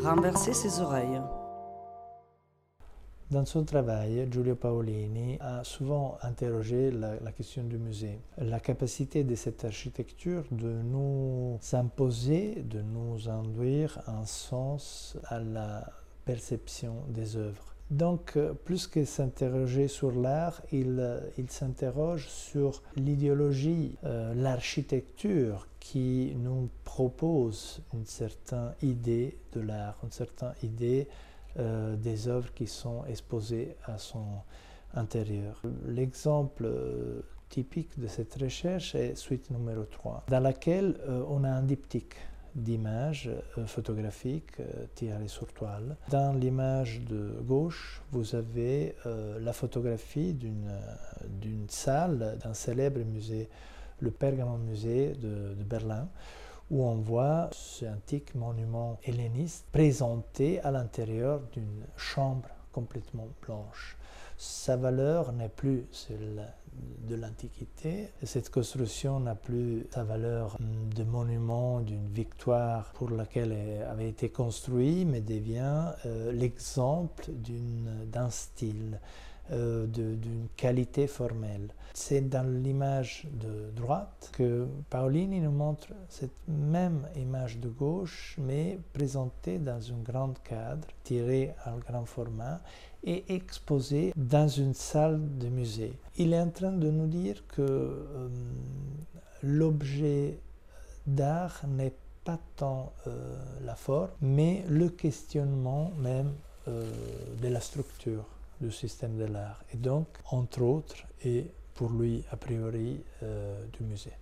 renverser ses oreilles. Dans son travail, Giulio Paolini a souvent interrogé la, question du musée. La capacité de cette architecture de nous imposer, de nous induire un sens à la perception des œuvres. Donc, plus que s'interroger sur l'art, il, il s'interroge sur l'idéologie, euh, l'architecture qui nous propose une certaine idée de l'art, une certaine idée euh, des œuvres qui sont exposées à son intérieur. L'exemple euh, typique de cette recherche est suite numéro 3, dans laquelle euh, on a un diptyque d'images photographiques tirées sur toile. Dans l'image de gauche, vous avez la photographie d'une salle d'un célèbre musée, le Pergamon Musée de Berlin, où on voit ce antique monument helléniste présenté à l'intérieur d'une chambre complètement blanche. Sa valeur n'est plus celle de l'Antiquité. Cette construction n'a plus sa valeur de monument d'une victoire pour laquelle elle avait été construite, mais devient euh, l'exemple d'un style euh, d'une qualité formelle. C'est dans l'image de droite que Paolini nous montre cette même image de gauche, mais présentée dans un grand cadre, tirée en grand format et exposée dans une salle de musée. Il est en train de nous dire que euh, l'objet d'art n'est pas tant euh, la forme, mais le questionnement même de la structure du système de l'art. Et donc, entre autres, et pour lui, a priori, euh, du musée.